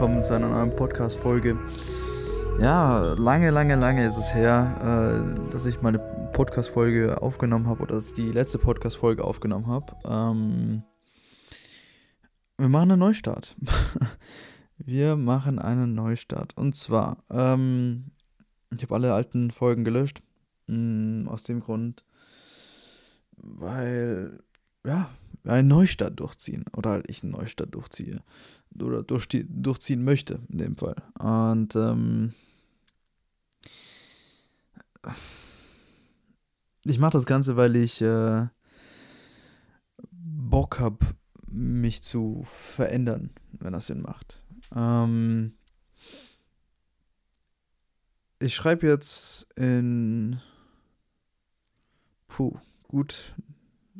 willkommen zu einer neuen Podcast-Folge. Ja, lange, lange, lange ist es her, äh, dass ich meine Podcast-Folge aufgenommen habe oder dass ich die letzte Podcast-Folge aufgenommen habe. Ähm, wir machen einen Neustart. wir machen einen Neustart. Und zwar, ähm, ich habe alle alten Folgen gelöscht. Mh, mm, aus dem Grund, weil, ja, einen Neustart durchziehen oder halt ich einen Neustart durchziehe oder durch, durchziehen möchte in dem Fall. Und ähm, ich mache das Ganze, weil ich äh, Bock habe, mich zu verändern, wenn das Sinn macht. Ähm, ich schreibe jetzt in puh, gut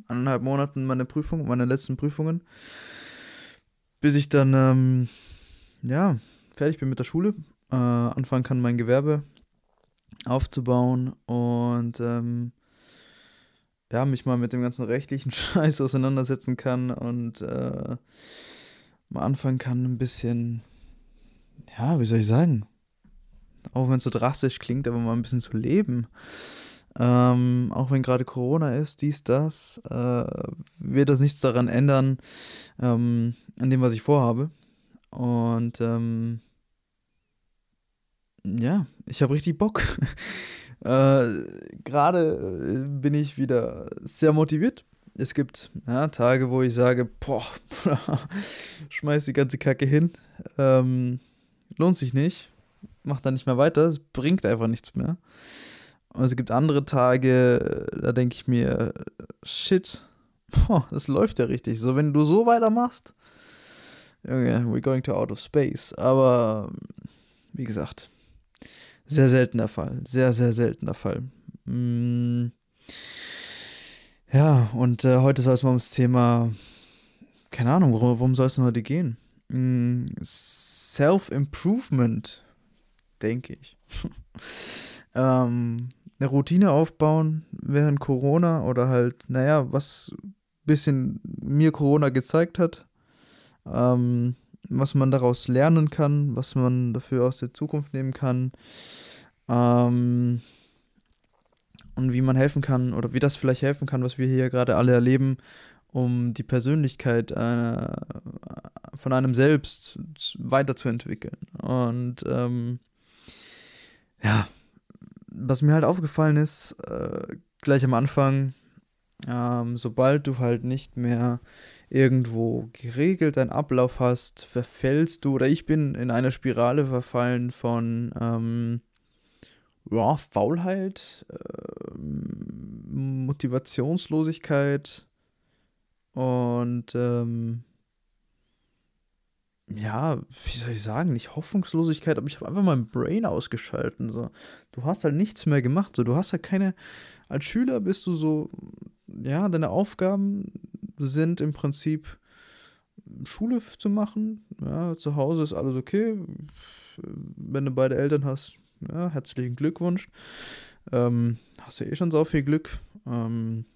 anderthalb Monaten meine Prüfung, meine letzten Prüfungen, bis ich dann, ähm, ja, fertig bin mit der Schule, äh, anfangen kann, mein Gewerbe aufzubauen und, ähm, ja, mich mal mit dem ganzen rechtlichen Scheiß auseinandersetzen kann und äh, mal anfangen kann, ein bisschen, ja, wie soll ich sagen, auch wenn es so drastisch klingt, aber mal ein bisschen zu leben. Ähm, auch wenn gerade Corona ist, dies, das, äh, wird das nichts daran ändern, ähm, an dem, was ich vorhabe. Und ähm, ja, ich habe richtig Bock. äh, gerade äh, bin ich wieder sehr motiviert. Es gibt ja, Tage, wo ich sage, boah, schmeiß die ganze Kacke hin. Ähm, lohnt sich nicht. Mach da nicht mehr weiter. Es bringt einfach nichts mehr. Und es gibt andere Tage, da denke ich mir, shit, boah, das läuft ja richtig. So, wenn du so weitermachst, okay, we're going to out of space. Aber wie gesagt, sehr seltener Fall. Sehr, sehr seltener Fall. Mm. Ja, und äh, heute soll es mal ums Thema, keine Ahnung, worum, worum soll es denn heute gehen? Mm, Self-Improvement, denke ich. ähm, eine Routine aufbauen während Corona oder halt, naja, was ein bisschen mir Corona gezeigt hat, ähm, was man daraus lernen kann, was man dafür aus der Zukunft nehmen kann ähm, und wie man helfen kann oder wie das vielleicht helfen kann, was wir hier gerade alle erleben, um die Persönlichkeit einer, von einem selbst weiterzuentwickeln. Und ähm, ja, was mir halt aufgefallen ist, äh, gleich am Anfang, ähm, sobald du halt nicht mehr irgendwo geregelt einen Ablauf hast, verfällst du, oder ich bin in eine Spirale verfallen von ähm, ja, Faulheit, äh, Motivationslosigkeit und ähm, ja, wie soll ich sagen, nicht Hoffnungslosigkeit, aber ich habe einfach mein Brain ausgeschalten. So. Du hast halt nichts mehr gemacht. So. Du hast halt keine. Als Schüler bist du so, ja, deine Aufgaben sind im Prinzip Schule zu machen. Ja, zu Hause ist alles okay. Wenn du beide Eltern hast, ja, herzlichen Glückwunsch. Ähm, hast du eh schon so viel Glück. Ähm,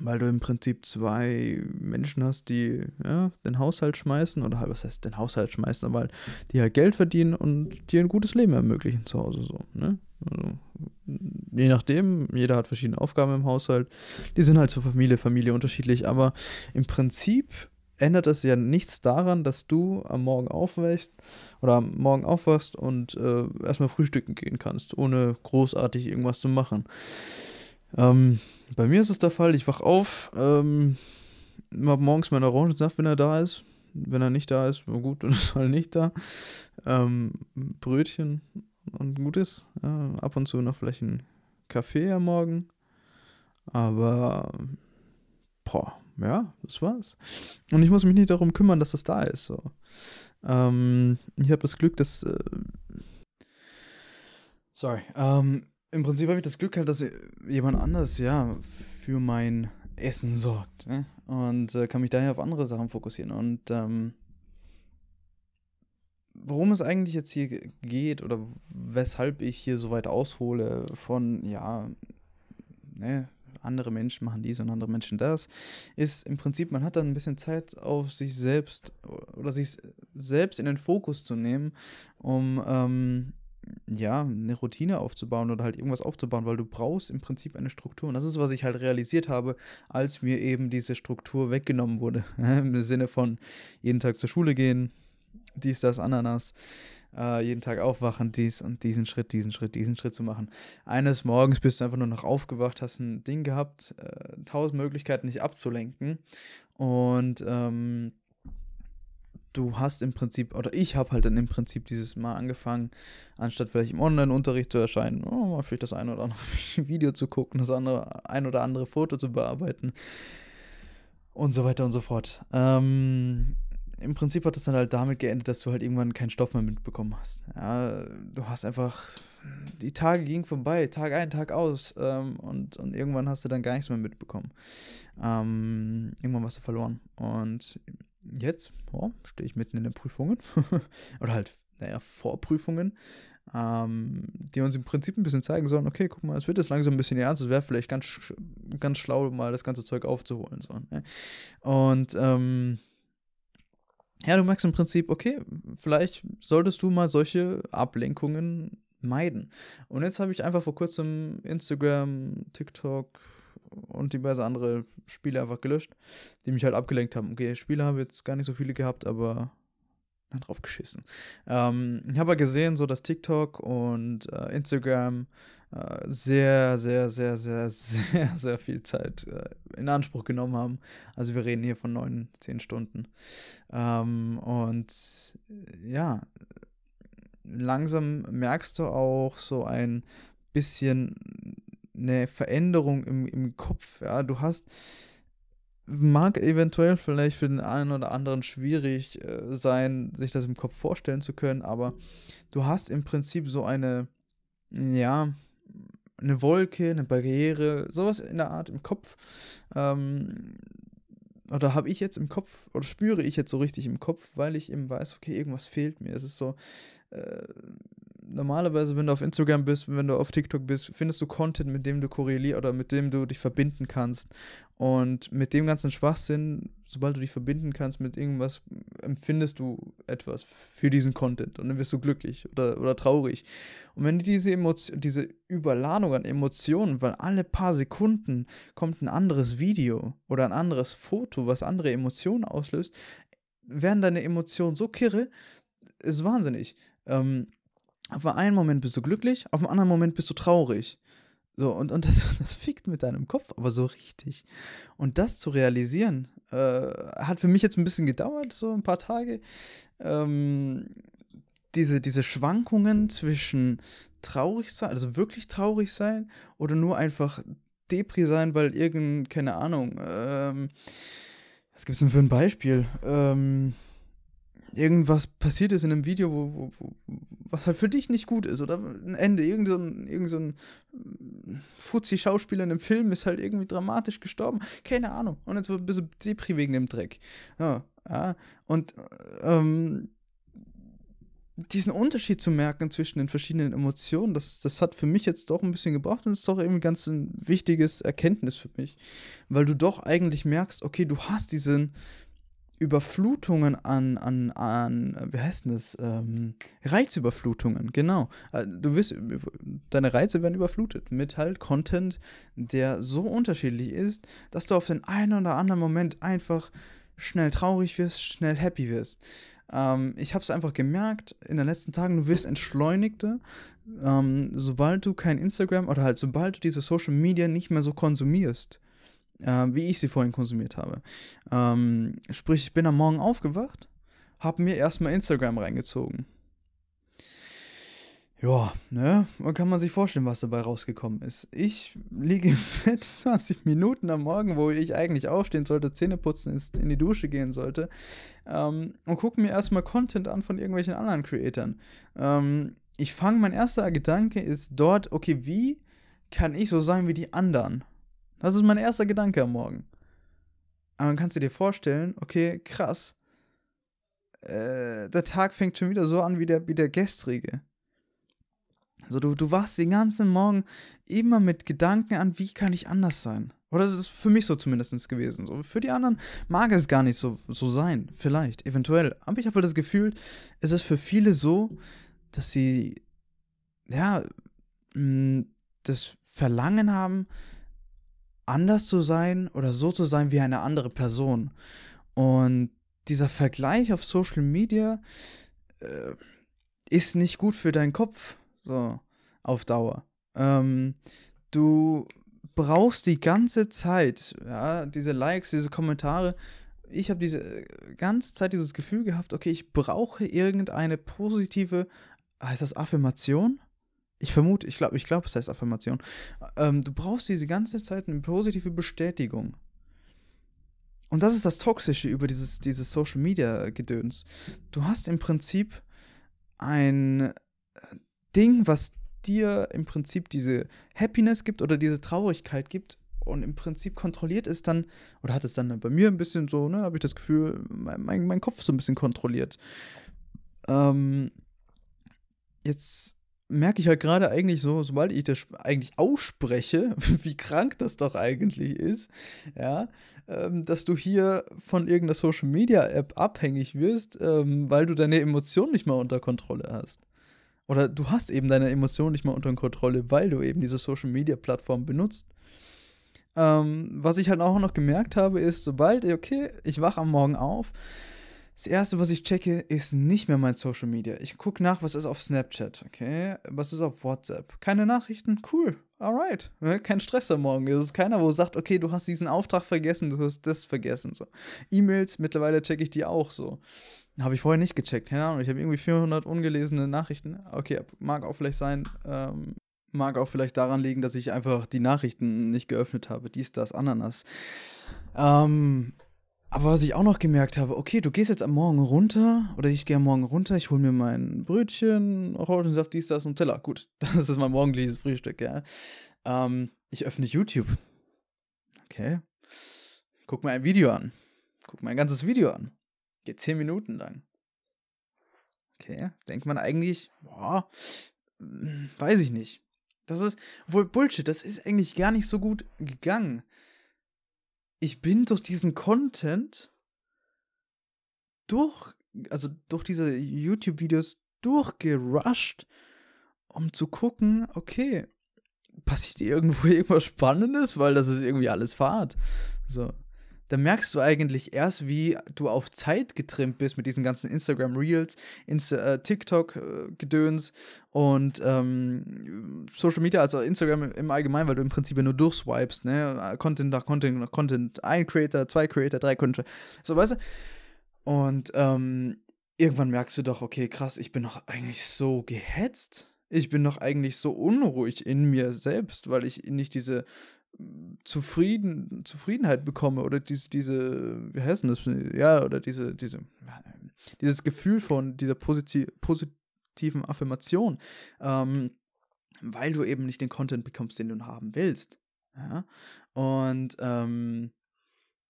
weil du im Prinzip zwei Menschen hast, die ja, den Haushalt schmeißen, oder was heißt den Haushalt schmeißen, aber die halt Geld verdienen und dir ein gutes Leben ermöglichen zu Hause. So, ne? also, je nachdem, jeder hat verschiedene Aufgaben im Haushalt. Die sind halt zur Familie, Familie unterschiedlich, aber im Prinzip ändert es ja nichts daran, dass du am Morgen aufwächst oder am Morgen aufwachst und äh, erstmal frühstücken gehen kannst, ohne großartig irgendwas zu machen. Ähm, bei mir ist es der Fall, ich wach auf, ähm, hab morgens meinen Orangensaft, wenn er da ist. Wenn er nicht da ist, na gut, dann ist er halt nicht da. Ähm, Brötchen und Gutes. Ja, ab und zu noch vielleicht ein Kaffee am Morgen. Aber, boah, ja, das war's. Und ich muss mich nicht darum kümmern, dass das da ist. So. Ähm, ich habe das Glück, dass. Äh, sorry. Ähm, im Prinzip habe ich das Glück halt, dass jemand anders ja für mein Essen sorgt ne? und äh, kann mich daher auf andere Sachen fokussieren. Und ähm, worum es eigentlich jetzt hier geht oder weshalb ich hier so weit aushole von, ja, ne, andere Menschen machen dies und andere Menschen das, ist im Prinzip, man hat dann ein bisschen Zeit auf sich selbst oder sich selbst in den Fokus zu nehmen, um ähm, ja, eine Routine aufzubauen oder halt irgendwas aufzubauen, weil du brauchst im Prinzip eine Struktur. Und das ist, was ich halt realisiert habe, als mir eben diese Struktur weggenommen wurde. Im Sinne von jeden Tag zur Schule gehen, dies, das, Ananas, äh, jeden Tag aufwachen, dies und diesen Schritt, diesen Schritt, diesen Schritt zu machen. Eines Morgens bist du einfach nur noch aufgewacht, hast ein Ding gehabt, äh, tausend Möglichkeiten, dich abzulenken. Und ähm, du hast im Prinzip, oder ich habe halt dann im Prinzip dieses Mal angefangen, anstatt vielleicht im Online-Unterricht zu erscheinen, oh, mal vielleicht das ein oder andere Video zu gucken, das andere, ein oder andere Foto zu bearbeiten und so weiter und so fort. Ähm, Im Prinzip hat es dann halt damit geendet, dass du halt irgendwann keinen Stoff mehr mitbekommen hast. Ja, du hast einfach, die Tage gingen vorbei, Tag ein, Tag aus ähm, und, und irgendwann hast du dann gar nichts mehr mitbekommen. Ähm, irgendwann warst du verloren. Und jetzt oh, stehe ich mitten in den Prüfungen. Oder halt, naja, Vorprüfungen, ähm, die uns im Prinzip ein bisschen zeigen sollen, okay, guck mal, es wird jetzt langsam ein bisschen ernst, es wäre vielleicht ganz, ganz schlau, mal das ganze Zeug aufzuholen. So, ne? Und ähm, ja, du merkst im Prinzip, okay, vielleicht solltest du mal solche Ablenkungen meiden. Und jetzt habe ich einfach vor kurzem Instagram, TikTok, und diverse andere Spiele einfach gelöscht, die mich halt abgelenkt haben. Okay, Spiele habe jetzt gar nicht so viele gehabt, aber dann drauf geschissen. Ähm, ich habe gesehen, so dass TikTok und äh, Instagram äh, sehr, sehr, sehr, sehr, sehr, sehr viel Zeit äh, in Anspruch genommen haben. Also wir reden hier von neun, zehn Stunden. Ähm, und ja, langsam merkst du auch so ein bisschen eine Veränderung im, im Kopf. Ja, du hast, mag eventuell vielleicht für den einen oder anderen schwierig äh, sein, sich das im Kopf vorstellen zu können, aber du hast im Prinzip so eine, ja, eine Wolke, eine Barriere, sowas in der Art im Kopf. Ähm, oder habe ich jetzt im Kopf, oder spüre ich jetzt so richtig im Kopf, weil ich eben weiß, okay, irgendwas fehlt mir. Es ist so, äh, normalerweise, wenn du auf Instagram bist, wenn du auf TikTok bist, findest du Content, mit dem du korrelierst oder mit dem du dich verbinden kannst. Und mit dem ganzen Schwachsinn, sobald du dich verbinden kannst mit irgendwas, empfindest du etwas für diesen Content und dann wirst du glücklich oder, oder traurig. Und wenn diese Emotion, diese Überladung an Emotionen, weil alle paar Sekunden kommt ein anderes Video oder ein anderes Foto, was andere Emotionen auslöst, werden deine Emotionen so kirre, ist wahnsinnig. Ähm, auf einen Moment bist du glücklich, auf einen anderen Moment bist du traurig. So, und, und das, das fickt mit deinem Kopf, aber so richtig. Und das zu realisieren, äh, hat für mich jetzt ein bisschen gedauert, so ein paar Tage. Ähm, diese, diese Schwankungen zwischen traurig sein, also wirklich traurig sein, oder nur einfach Depri sein, weil irgend, keine Ahnung, ähm, was es denn für ein Beispiel? Ähm, irgendwas passiert ist in einem Video, wo, wo, wo, was halt für dich nicht gut ist oder ein Ende, irgend so ein, irgend so ein Fuzzi-Schauspieler in einem Film ist halt irgendwie dramatisch gestorben, keine Ahnung. Und jetzt wird ein bisschen Depri wegen dem Dreck. Ja, ja. Und ähm, diesen Unterschied zu merken zwischen den verschiedenen Emotionen, das, das hat für mich jetzt doch ein bisschen gebracht und ist doch irgendwie ganz ein wichtiges Erkenntnis für mich, weil du doch eigentlich merkst, okay, du hast diesen, Überflutungen an, an, an, wie heißt denn das? Ähm, Reizüberflutungen, genau. Äh, du wirst, deine Reize werden überflutet mit halt Content, der so unterschiedlich ist, dass du auf den einen oder anderen Moment einfach schnell traurig wirst, schnell happy wirst. Ähm, ich habe es einfach gemerkt in den letzten Tagen, du wirst entschleunigter, ähm, sobald du kein Instagram oder halt sobald du diese Social Media nicht mehr so konsumierst äh, wie ich sie vorhin konsumiert habe. Ähm, sprich, ich bin am Morgen aufgewacht, habe mir erstmal Instagram reingezogen. Ja, ne, man kann man sich vorstellen, was dabei rausgekommen ist. Ich liege im Bett 20 Minuten am Morgen, wo ich eigentlich aufstehen sollte, Zähne putzen, in die Dusche gehen sollte ähm, und gucke mir erstmal Content an von irgendwelchen anderen Creatoren. Ähm, ich fange, mein erster Gedanke ist dort, okay, wie kann ich so sein wie die anderen? Das ist mein erster Gedanke am Morgen. Aber dann kannst du dir vorstellen, okay, krass. Äh, der Tag fängt schon wieder so an wie der, wie der gestrige. Also du, du wachst den ganzen Morgen immer mit Gedanken an, wie kann ich anders sein? Oder das ist für mich so zumindest gewesen. So, für die anderen mag es gar nicht so, so sein. Vielleicht, eventuell. Aber ich habe halt das Gefühl, es ist für viele so, dass sie, ja, das Verlangen haben, anders zu sein oder so zu sein wie eine andere Person. Und dieser Vergleich auf Social Media äh, ist nicht gut für deinen Kopf, so auf Dauer. Ähm, du brauchst die ganze Zeit, ja, diese Likes, diese Kommentare. Ich habe diese äh, ganze Zeit dieses Gefühl gehabt, okay, ich brauche irgendeine positive, heißt das Affirmation? Ich vermute, ich glaube, ich glaube, es heißt Affirmation. Ähm, du brauchst diese ganze Zeit eine positive Bestätigung. Und das ist das Toxische über dieses, dieses Social Media Gedöns. Du hast im Prinzip ein äh, Ding, was dir im Prinzip diese Happiness gibt oder diese Traurigkeit gibt und im Prinzip kontrolliert ist dann, oder hat es dann bei mir ein bisschen so, ne, habe ich das Gefühl, mein, mein, mein, Kopf so ein bisschen kontrolliert. Ähm, jetzt merke ich halt gerade eigentlich so, sobald ich das eigentlich ausspreche, wie krank das doch eigentlich ist, ja, ähm, dass du hier von irgendeiner Social Media App abhängig wirst, ähm, weil du deine Emotionen nicht mal unter Kontrolle hast. Oder du hast eben deine Emotionen nicht mal unter Kontrolle, weil du eben diese Social Media Plattform benutzt. Ähm, was ich halt auch noch gemerkt habe, ist, sobald, okay, ich wache am Morgen auf, das erste, was ich checke, ist nicht mehr mein Social Media. Ich gucke nach, was ist auf Snapchat, okay? Was ist auf WhatsApp? Keine Nachrichten? Cool. Alright. Ne, kein Stress am Morgen. Es ist keiner, wo sagt, okay, du hast diesen Auftrag vergessen, du hast das vergessen. So. E-Mails, mittlerweile checke ich die auch so. Habe ich vorher nicht gecheckt. Keine Ahnung, ich habe irgendwie 400 ungelesene Nachrichten. Okay, mag auch vielleicht sein, ähm, mag auch vielleicht daran liegen, dass ich einfach die Nachrichten nicht geöffnet habe. Dies, das, Ananas. Ähm, aber was ich auch noch gemerkt habe, okay, du gehst jetzt am Morgen runter, oder ich gehe am Morgen runter, ich hole mir mein Brötchen, Orangensaft, dies, das und Teller. Gut, das ist mein morgendliches Frühstück, ja. Ähm, ich öffne YouTube. Okay. Guck mir ein Video an. Guck mir ein ganzes Video an. Geht zehn Minuten lang. Okay, denkt man eigentlich, boah, hm, weiß ich nicht. Das ist, wohl Bullshit, das ist eigentlich gar nicht so gut gegangen. Ich bin durch diesen Content durch, also durch diese YouTube-Videos durchgerusht, um zu gucken, okay, passiert irgendwo irgendwas Spannendes, weil das ist irgendwie alles Fahrt. So da merkst du eigentlich erst, wie du auf Zeit getrimmt bist mit diesen ganzen Instagram Reels, Insta äh, TikTok-Gedöns äh, und ähm, Social Media, also Instagram im Allgemeinen, weil du im Prinzip nur durchswipest, ne? Content nach Content nach Content, ein Creator, zwei Creator, drei Content, so weißt du. Und ähm, irgendwann merkst du doch, okay, krass, ich bin doch eigentlich so gehetzt. Ich bin doch eigentlich so unruhig in mir selbst, weil ich nicht diese Zufrieden, Zufriedenheit bekomme oder diese, diese, wie heißt denn das? Ja, oder diese, diese, dieses Gefühl von dieser positiv, positiven Affirmation, ähm, weil du eben nicht den Content bekommst, den du haben willst. Ja? Und ähm,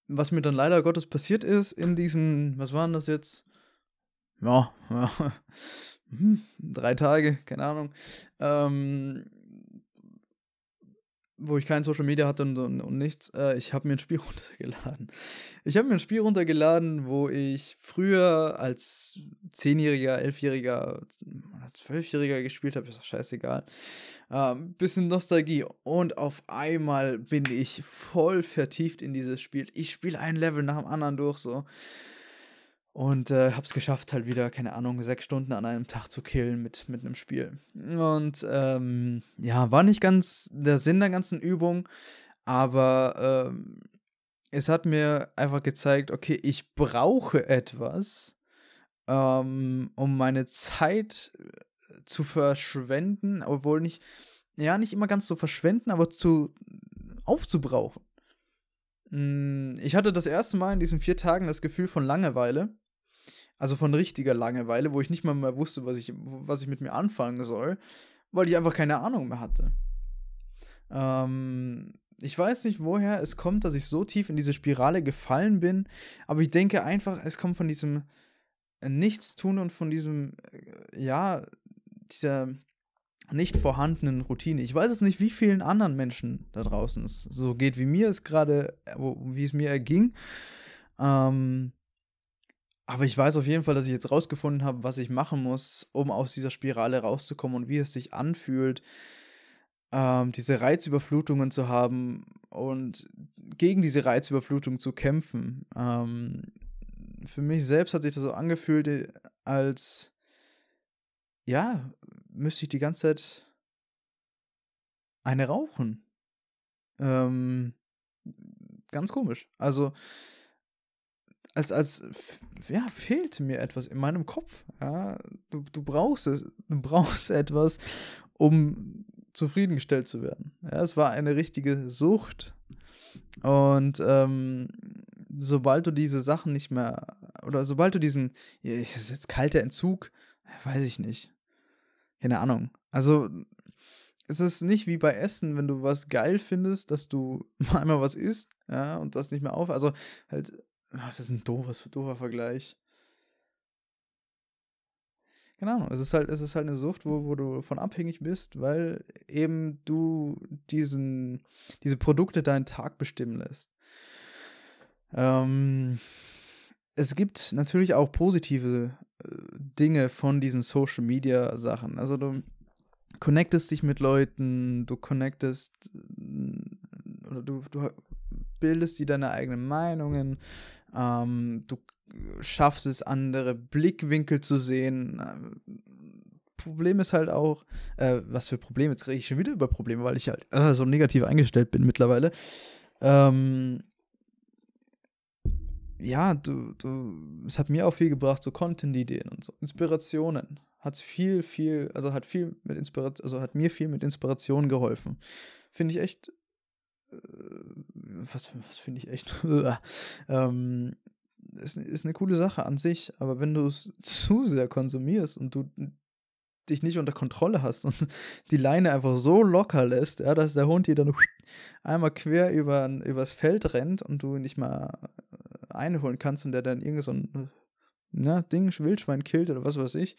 was mir dann leider Gottes passiert ist in diesen, was waren das jetzt? Ja, ja hm, drei Tage, keine Ahnung. Ähm, wo ich kein Social Media hatte und, und, und nichts, äh, ich habe mir ein Spiel runtergeladen. Ich habe mir ein Spiel runtergeladen, wo ich früher als Zehnjähriger, Elfjähriger, Zwölfjähriger gespielt habe, ist doch scheißegal. Ähm, bisschen Nostalgie. Und auf einmal bin ich voll vertieft in dieses Spiel. Ich spiele ein Level nach dem anderen durch, so. Und äh, hab's geschafft, halt wieder, keine Ahnung, sechs Stunden an einem Tag zu killen mit, mit einem Spiel. Und ähm, ja, war nicht ganz der Sinn der ganzen Übung, aber ähm, es hat mir einfach gezeigt, okay, ich brauche etwas, ähm, um meine Zeit äh, zu verschwenden, obwohl nicht, ja, nicht immer ganz zu verschwenden, aber zu aufzubrauchen. Hm, ich hatte das erste Mal in diesen vier Tagen das Gefühl von Langeweile. Also von richtiger Langeweile, wo ich nicht mal mehr wusste, was ich, was ich mit mir anfangen soll, weil ich einfach keine Ahnung mehr hatte. Ähm, ich weiß nicht, woher es kommt, dass ich so tief in diese Spirale gefallen bin, aber ich denke einfach, es kommt von diesem Nichtstun und von diesem, äh, ja, dieser nicht vorhandenen Routine. Ich weiß es nicht, wie vielen anderen Menschen da draußen es so geht, wie mir es gerade, wie es mir erging. Ähm, aber ich weiß auf jeden Fall, dass ich jetzt rausgefunden habe, was ich machen muss, um aus dieser Spirale rauszukommen und wie es sich anfühlt, ähm, diese Reizüberflutungen zu haben und gegen diese Reizüberflutung zu kämpfen. Ähm, für mich selbst hat sich das so angefühlt, äh, als ja, müsste ich die ganze Zeit eine rauchen. Ähm, ganz komisch. Also, als, als, ja, fehlt mir etwas in meinem Kopf. Ja, du, du brauchst es, du brauchst etwas, um zufriedengestellt zu werden. Ja, es war eine richtige Sucht. Und ähm, sobald du diese Sachen nicht mehr, oder sobald du diesen, ja, ist jetzt kalter Entzug, weiß ich nicht keine Ahnung. Also, es ist nicht wie bei Essen, wenn du was geil findest, dass du einmal was isst, ja, und das nicht mehr auf. Also, halt, das ist ein doofes, doofer Vergleich. Keine Ahnung, es ist halt, es ist halt eine Sucht, wo, wo du von abhängig bist, weil eben du diesen, diese Produkte deinen Tag bestimmen lässt. Ähm, es gibt natürlich auch positive Dinge von diesen Social Media Sachen. Also du connectest dich mit Leuten, du connectest oder du, du bildest dir deine eigenen Meinungen, ähm, du schaffst es, andere Blickwinkel zu sehen. Problem ist halt auch, äh, was für Probleme, jetzt rede ich schon wieder über Probleme, weil ich halt äh, so negativ eingestellt bin mittlerweile. Ähm, ja, du, du, es hat mir auch viel gebracht, so Content-Ideen und so, Inspirationen. Hat viel, viel, also hat viel mit Inspiration, also hat mir viel mit Inspiration geholfen. Finde ich echt, was, was finde ich echt, ähm, ist, ist eine coole Sache an sich, aber wenn du es zu sehr konsumierst und du dich nicht unter Kontrolle hast und die Leine einfach so locker lässt, ja, dass der Hund dir dann einmal quer über, übers Feld rennt und du ihn nicht mal einholen kannst und der dann irgend so ein ne, Ding, Wildschwein killt oder was weiß ich,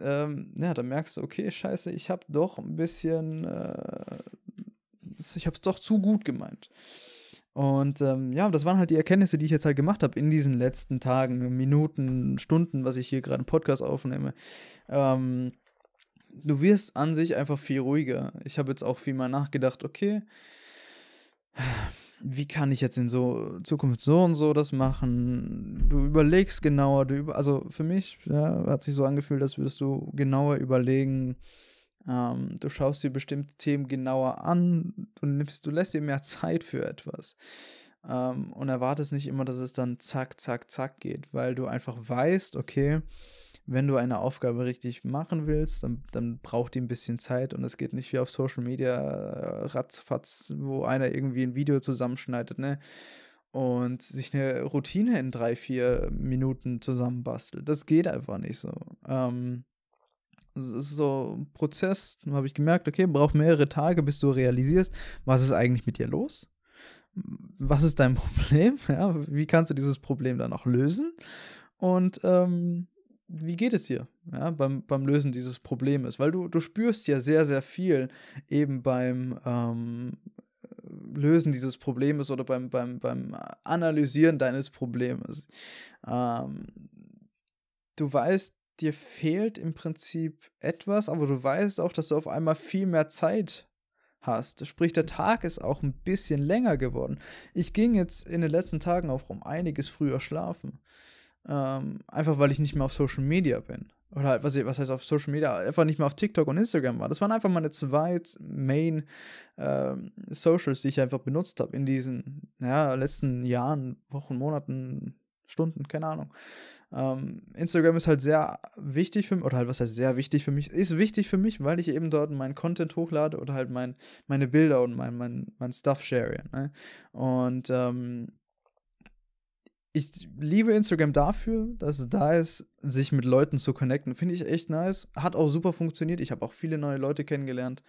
ähm, ja, dann merkst du, okay, scheiße, ich habe doch ein bisschen, äh, ich habe es doch zu gut gemeint. Und ähm, ja, das waren halt die Erkenntnisse, die ich jetzt halt gemacht habe in diesen letzten Tagen, Minuten, Stunden, was ich hier gerade im Podcast aufnehme. Ähm, du wirst an sich einfach viel ruhiger. Ich habe jetzt auch viel mal nachgedacht, okay, wie kann ich jetzt in so Zukunft so und so das machen? Du überlegst genauer, du über, also für mich ja, hat sich so angefühlt, als würdest du genauer überlegen, ähm, du schaust dir bestimmte Themen genauer an, du nimmst, du lässt dir mehr Zeit für etwas. Ähm, und erwartest nicht immer, dass es dann zack, zack, zack geht, weil du einfach weißt, okay, wenn du eine Aufgabe richtig machen willst, dann, dann braucht die ein bisschen Zeit und es geht nicht wie auf Social Media äh, ratzfatz, wo einer irgendwie ein Video zusammenschneidet, ne? Und sich eine Routine in drei, vier Minuten zusammenbastelt. Das geht einfach nicht so. Ähm, es ist so ein Prozess, habe ich gemerkt, okay, braucht mehrere Tage, bis du realisierst, was ist eigentlich mit dir los? Was ist dein Problem? Ja, wie kannst du dieses Problem dann auch lösen? Und ähm, wie geht es dir ja, beim, beim Lösen dieses Problems? Weil du, du spürst ja sehr, sehr viel eben beim ähm, Lösen dieses Problems oder beim, beim, beim Analysieren deines Problems. Ähm, du weißt, dir fehlt im Prinzip etwas, aber du weißt auch, dass du auf einmal viel mehr Zeit hast. Sprich, der Tag ist auch ein bisschen länger geworden. Ich ging jetzt in den letzten Tagen auch um einiges früher schlafen. Ähm, einfach weil ich nicht mehr auf Social Media bin. Oder halt, was, was heißt auf Social Media? Einfach nicht mehr auf TikTok und Instagram war. Das waren einfach meine zwei Main ähm, Socials, die ich einfach benutzt habe in diesen ja, letzten Jahren, Wochen, Monaten, Stunden, keine Ahnung. Ähm, Instagram ist halt sehr wichtig für mich, oder halt, was heißt sehr wichtig für mich? Ist wichtig für mich, weil ich eben dort meinen Content hochlade oder halt mein, meine Bilder und mein, mein, mein Stuff share. Ne? Und ähm, ich liebe Instagram dafür, dass es da ist, sich mit Leuten zu connecten. Finde ich echt nice. Hat auch super funktioniert. Ich habe auch viele neue Leute kennengelernt.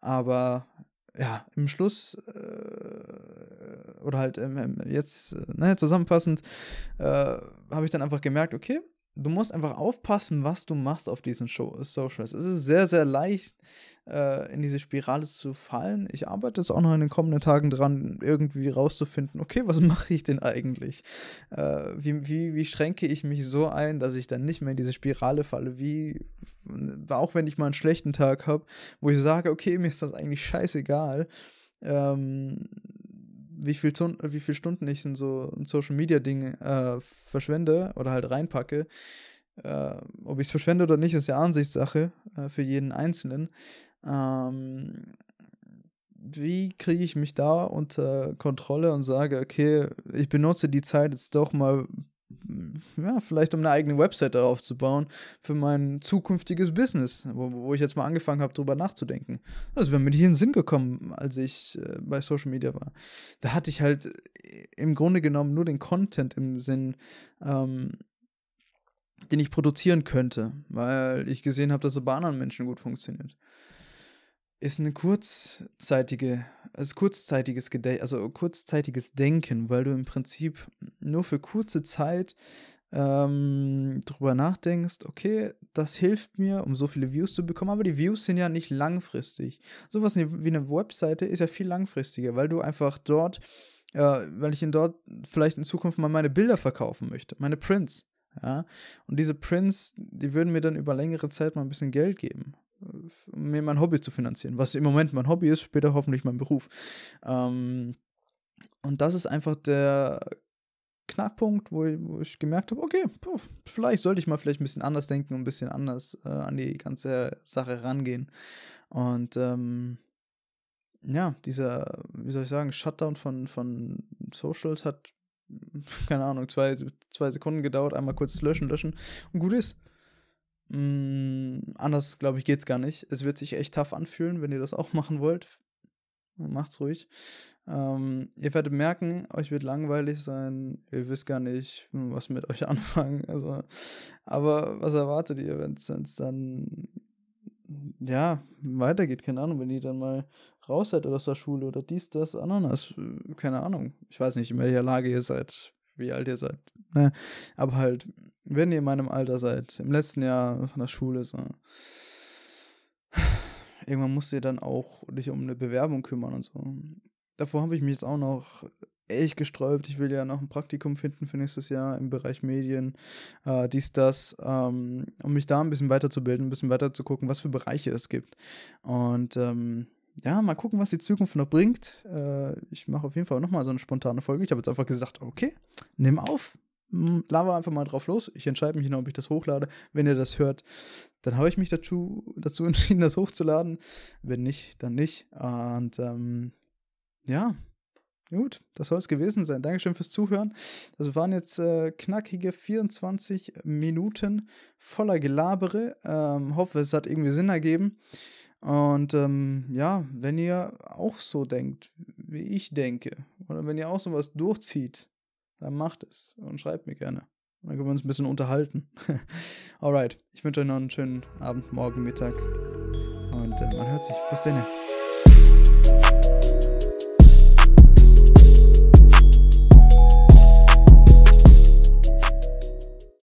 Aber ja, im Schluss äh, oder halt ähm, jetzt ne, zusammenfassend äh, habe ich dann einfach gemerkt, okay, du musst einfach aufpassen, was du machst auf diesen Show Socials. Es ist sehr, sehr leicht, äh, in diese Spirale zu fallen. Ich arbeite jetzt auch noch in den kommenden Tagen dran, irgendwie rauszufinden, okay, was mache ich denn eigentlich? Äh, wie, wie, wie schränke ich mich so ein, dass ich dann nicht mehr in diese Spirale falle? Wie, auch wenn ich mal einen schlechten Tag habe, wo ich sage, okay, mir ist das eigentlich scheißegal. Ähm, wie viel, wie viel Stunden ich in so ein Social Media Ding äh, verschwende oder halt reinpacke. Äh, ob ich es verschwende oder nicht, ist ja Ansichtssache äh, für jeden Einzelnen. Ähm, wie kriege ich mich da unter Kontrolle und sage, okay, ich benutze die Zeit jetzt doch mal ja, vielleicht um eine eigene Webseite aufzubauen für mein zukünftiges Business, wo, wo ich jetzt mal angefangen habe, drüber nachzudenken. Also, wenn mir hier in den Sinn gekommen, als ich äh, bei Social Media war. Da hatte ich halt äh, im Grunde genommen nur den Content im Sinn, ähm, den ich produzieren könnte, weil ich gesehen habe, dass es bei anderen Menschen gut funktioniert ist eine kurzzeitige, also kurzzeitiges Gedä also kurzzeitiges Denken, weil du im Prinzip nur für kurze Zeit ähm, drüber nachdenkst, okay, das hilft mir, um so viele Views zu bekommen, aber die Views sind ja nicht langfristig. Sowas wie eine Webseite ist ja viel langfristiger, weil du einfach dort, äh, weil ich in dort vielleicht in Zukunft mal meine Bilder verkaufen möchte, meine Prints. Ja, und diese Prints, die würden mir dann über längere Zeit mal ein bisschen Geld geben mir mein Hobby zu finanzieren, was im Moment mein Hobby ist, später hoffentlich mein Beruf. Ähm, und das ist einfach der Knackpunkt, wo ich, wo ich gemerkt habe, okay, puh, vielleicht sollte ich mal vielleicht ein bisschen anders denken und ein bisschen anders äh, an die ganze Sache rangehen. Und ähm, ja, dieser, wie soll ich sagen, Shutdown von, von Socials hat, keine Ahnung, zwei, zwei Sekunden gedauert, einmal kurz löschen, löschen und gut ist. Mm, anders, glaube ich, geht es gar nicht. Es wird sich echt tough anfühlen, wenn ihr das auch machen wollt. Macht's ruhig. Ähm, ihr werdet merken, euch wird langweilig sein. Ihr wisst gar nicht, was mit euch anfangen. Also, aber was erwartet ihr, wenn es dann ja weitergeht? Keine Ahnung, wenn ihr dann mal raus seid aus der Schule oder dies, das, Ananas. Keine Ahnung. Ich weiß nicht, in welcher Lage ihr seid, wie alt ihr seid. Ne? Aber halt, wenn ihr in meinem Alter seid, im letzten Jahr von der Schule, so, irgendwann musst ihr dann auch dich um eine Bewerbung kümmern und so. Davor habe ich mich jetzt auch noch echt gesträubt. Ich will ja noch ein Praktikum finden für nächstes Jahr im Bereich Medien, äh, dies, das, ähm, um mich da ein bisschen weiterzubilden, ein bisschen weiter zu gucken, was für Bereiche es gibt. Und ähm, ja, mal gucken, was die Zukunft noch bringt. Äh, ich mache auf jeden Fall nochmal so eine spontane Folge. Ich habe jetzt einfach gesagt, okay, nimm auf, laber einfach mal drauf los. Ich entscheide mich noch, ob ich das hochlade. Wenn ihr das hört, dann habe ich mich dazu, dazu entschieden, das hochzuladen. Wenn nicht, dann nicht. Und ähm, ja, gut, das soll es gewesen sein. Dankeschön fürs Zuhören. Das waren jetzt äh, knackige 24 Minuten voller Gelabere. Ähm, hoffe, es hat irgendwie Sinn ergeben. Und ähm, ja, wenn ihr auch so denkt, wie ich denke, oder wenn ihr auch sowas durchzieht, dann macht es und schreibt mir gerne. Dann können wir uns ein bisschen unterhalten. Alright, ich wünsche euch noch einen schönen Abend, Morgen, Mittag und äh, man hört sich. Bis dann.